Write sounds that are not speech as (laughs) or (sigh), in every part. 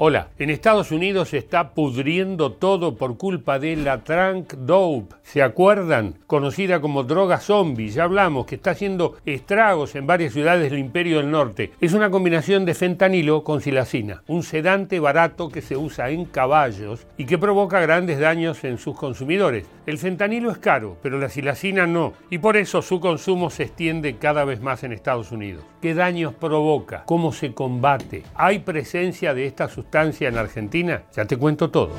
Hola, en Estados Unidos se está pudriendo todo por culpa de la Trunk Dope. ¿Se acuerdan? Conocida como droga zombie, ya hablamos, que está haciendo estragos en varias ciudades del Imperio del Norte. Es una combinación de fentanilo con silacina, un sedante barato que se usa en caballos y que provoca grandes daños en sus consumidores. El fentanilo es caro, pero la silacina no, y por eso su consumo se extiende cada vez más en Estados Unidos. ¿Qué daños provoca? ¿Cómo se combate? ¿Hay presencia de esta en Argentina? Ya te cuento todo.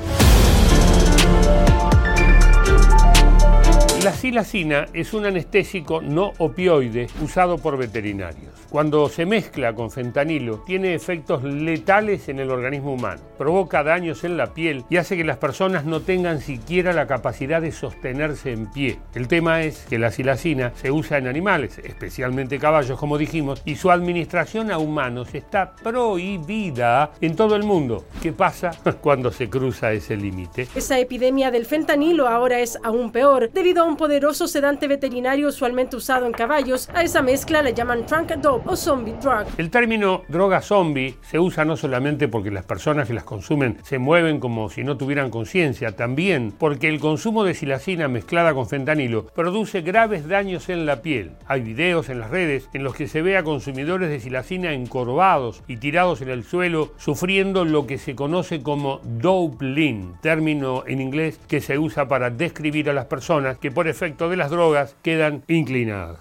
La silacina es un anestésico no opioide usado por veterinarios. Cuando se mezcla con fentanilo, tiene efectos letales en el organismo humano, provoca daños en la piel y hace que las personas no tengan siquiera la capacidad de sostenerse en pie. El tema es que la silacina se usa en animales, especialmente caballos, como dijimos, y su administración a humanos está prohibida en todo el mundo. ¿Qué pasa (laughs) cuando se cruza ese límite? Esa epidemia del fentanilo ahora es aún peor debido a un poderoso sedante veterinario usualmente usado en caballos. A esa mezcla le llaman trunk dope o zombie drug. El término droga zombie se usa no solamente porque las personas que las consumen se mueven como si no tuvieran conciencia, también porque el consumo de silacina mezclada con fentanilo produce graves daños en la piel. Hay videos en las redes en los que se ve a consumidores de silacina encorvados y tirados en el suelo sufriendo lo que se conoce como dope lean, término en inglés que se usa para describir a las personas que por efecto de las drogas quedan inclinadas.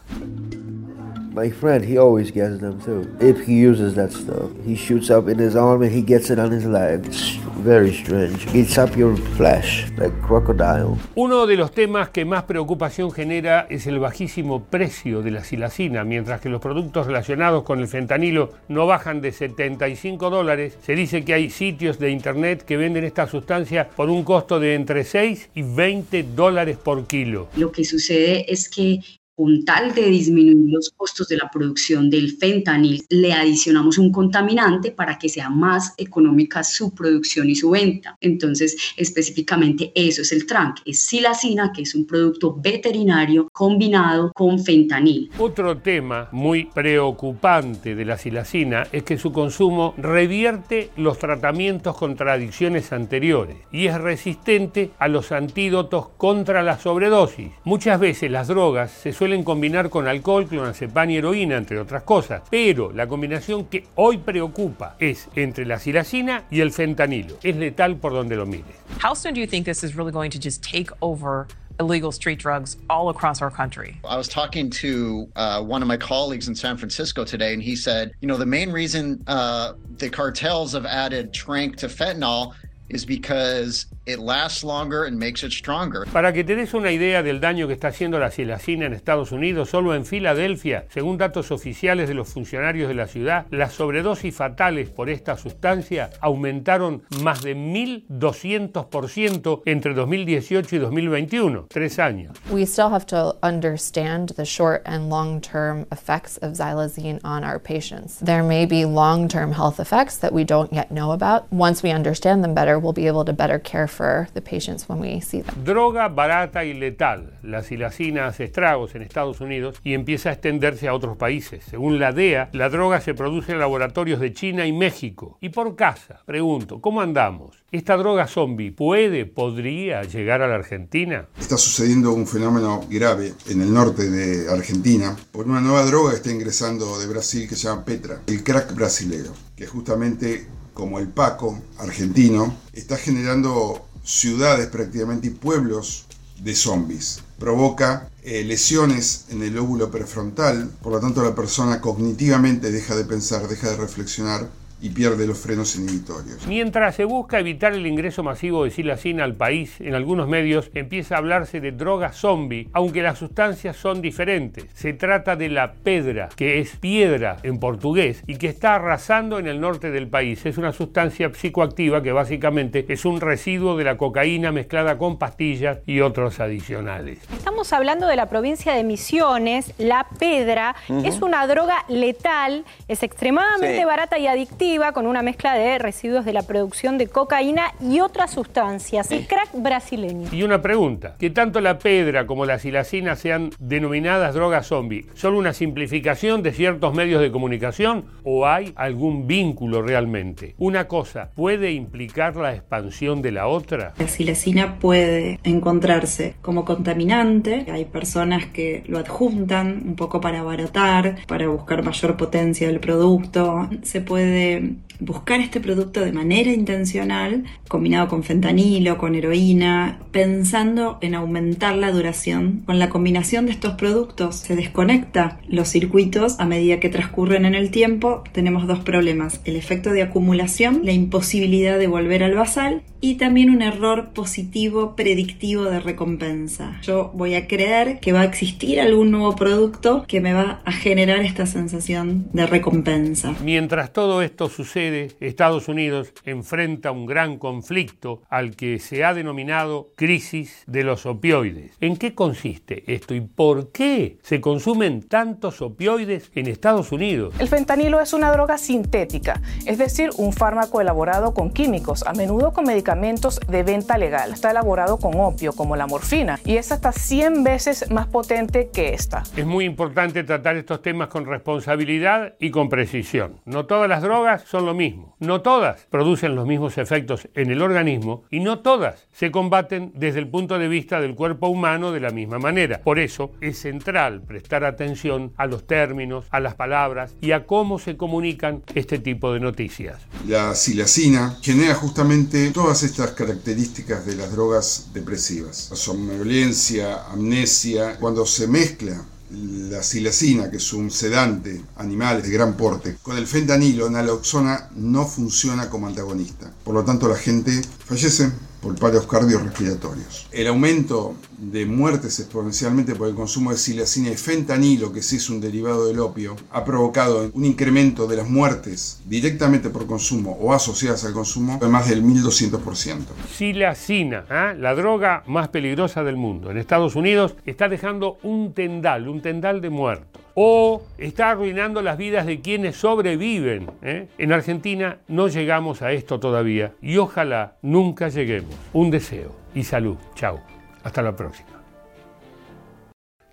My friend, he always gets them too. If he uses that stuff, he shoots up in his arm and he gets it on his leg. It's very strange. Eats up your flesh like crocodile. Uno de los temas que más preocupación genera es el bajísimo precio de la silacina, mientras que los productos relacionados con el fentanilo no bajan de 75 dólares. Se dice que hay sitios de internet que venden esta sustancia por un costo de entre 6 y 20 dólares por kilo. Lo que sucede es que con tal de disminuir los costos de la producción del fentanil, le adicionamos un contaminante para que sea más económica su producción y su venta. Entonces, específicamente eso es el TRANC, es silacina, que es un producto veterinario combinado con fentanil. Otro tema muy preocupante de la silacina es que su consumo revierte los tratamientos contra adicciones anteriores y es resistente a los antídotos contra la sobredosis. Muchas veces las drogas se suelen suelen combinar con alcohol, clonazepam y heroína, entre otras cosas. Pero la combinación que hoy preocupa es entre la silacina y el fentanilo. Es letal por donde lo mires. How soon do you think this is really going to just take over illegal street drugs all across our country. I was talking to uh, one of my colleagues in San Francisco today, and he said, you know, the main reason uh, the cartels have added trank to fentanyl is because it lasts longer and makes it stronger. Para que te des una idea del daño que está haciendo la silacina en Estados Unidos, solo en Filadelfia, según datos oficiales de los funcionarios de la ciudad, las sobredosis fatales por esta sustancia aumentaron más de 1.200% entre 2018 y 2021, tres años. We still have to understand the short and long-term effects of xylazine on our patients. There may be long-term health effects that we don't yet know about. Once we understand them better, we'll be able to better care for the patients when we see them. Droga barata y letal. La silacina hace estragos en Estados Unidos y empieza a extenderse a otros países. Según la DEA, la droga se produce en laboratorios de China y México. Y por casa, pregunto, ¿cómo andamos? ¿Esta droga zombie puede, podría llegar a la Argentina? Está sucediendo un fenómeno grave en el norte de Argentina por una nueva droga que está ingresando de Brasil que se llama Petra, el crack brasilero, que justamente como el Paco argentino, está generando ciudades prácticamente y pueblos de zombies. Provoca eh, lesiones en el óvulo prefrontal, por lo tanto la persona cognitivamente deja de pensar, deja de reflexionar y pierde los frenos inhibitorios. Mientras se busca evitar el ingreso masivo de silacina al país, en algunos medios empieza a hablarse de droga zombie, aunque las sustancias son diferentes. Se trata de la pedra, que es piedra en portugués, y que está arrasando en el norte del país. Es una sustancia psicoactiva que básicamente es un residuo de la cocaína mezclada con pastillas y otros adicionales. Estamos hablando de la provincia de Misiones. La pedra es una droga letal, es extremadamente barata y adictiva con una mezcla de residuos de la producción de cocaína y otras sustancias. El crack brasileño. Y una pregunta, que tanto la pedra como la silacina sean denominadas drogas zombie, ¿son una simplificación de ciertos medios de comunicación o hay algún vínculo realmente? Una cosa puede implicar la expansión de la otra. La silacina puede encontrarse como contaminante, hay personas que lo adjuntan un poco para abaratar, para buscar mayor potencia del producto, se puede um, buscar este producto de manera intencional, combinado con fentanilo, con heroína, pensando en aumentar la duración. Con la combinación de estos productos se desconecta los circuitos a medida que transcurren en el tiempo. Tenemos dos problemas, el efecto de acumulación, la imposibilidad de volver al basal y también un error positivo predictivo de recompensa. Yo voy a creer que va a existir algún nuevo producto que me va a generar esta sensación de recompensa. Mientras todo esto sucede, Estados Unidos enfrenta un gran conflicto al que se ha denominado crisis de los opioides. ¿En qué consiste esto y por qué se consumen tantos opioides en Estados Unidos? El fentanilo es una droga sintética, es decir, un fármaco elaborado con químicos, a menudo con medicamentos de venta legal. Está elaborado con opio, como la morfina, y es hasta 100 veces más potente que esta. Es muy importante tratar estos temas con responsabilidad y con precisión. No todas las drogas son lo No todas producen los mismos efectos en el organismo y no todas se combaten desde el punto de vista del cuerpo humano de la misma manera. Por eso es central prestar atención a los términos, a las palabras y a cómo se comunican este tipo de noticias. La silacina genera justamente todas estas características de las drogas depresivas. Somnolencia, amnesia, cuando se mezcla la silacina, que es un sedante animal de gran porte, con el fentanilo, naloxona no funciona como antagonista. Por lo tanto, la gente fallece por paros cardiorrespiratorios. El aumento de muertes exponencialmente por el consumo de silacina y fentanilo, que sí es un derivado del opio, ha provocado un incremento de las muertes directamente por consumo o asociadas al consumo de más del 1200%. Silacina, ¿eh? la droga más peligrosa del mundo. En Estados Unidos está dejando un tendal, un tendal de muertos o está arruinando las vidas de quienes sobreviven. ¿eh? En Argentina no llegamos a esto todavía y ojalá nunca lleguemos. Un deseo y salud. Chao. Hasta la próxima.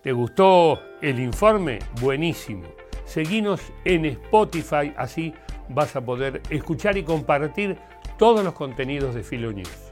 ¿Te gustó el informe? Buenísimo. Seguinos en Spotify, así vas a poder escuchar y compartir todos los contenidos de Filo News.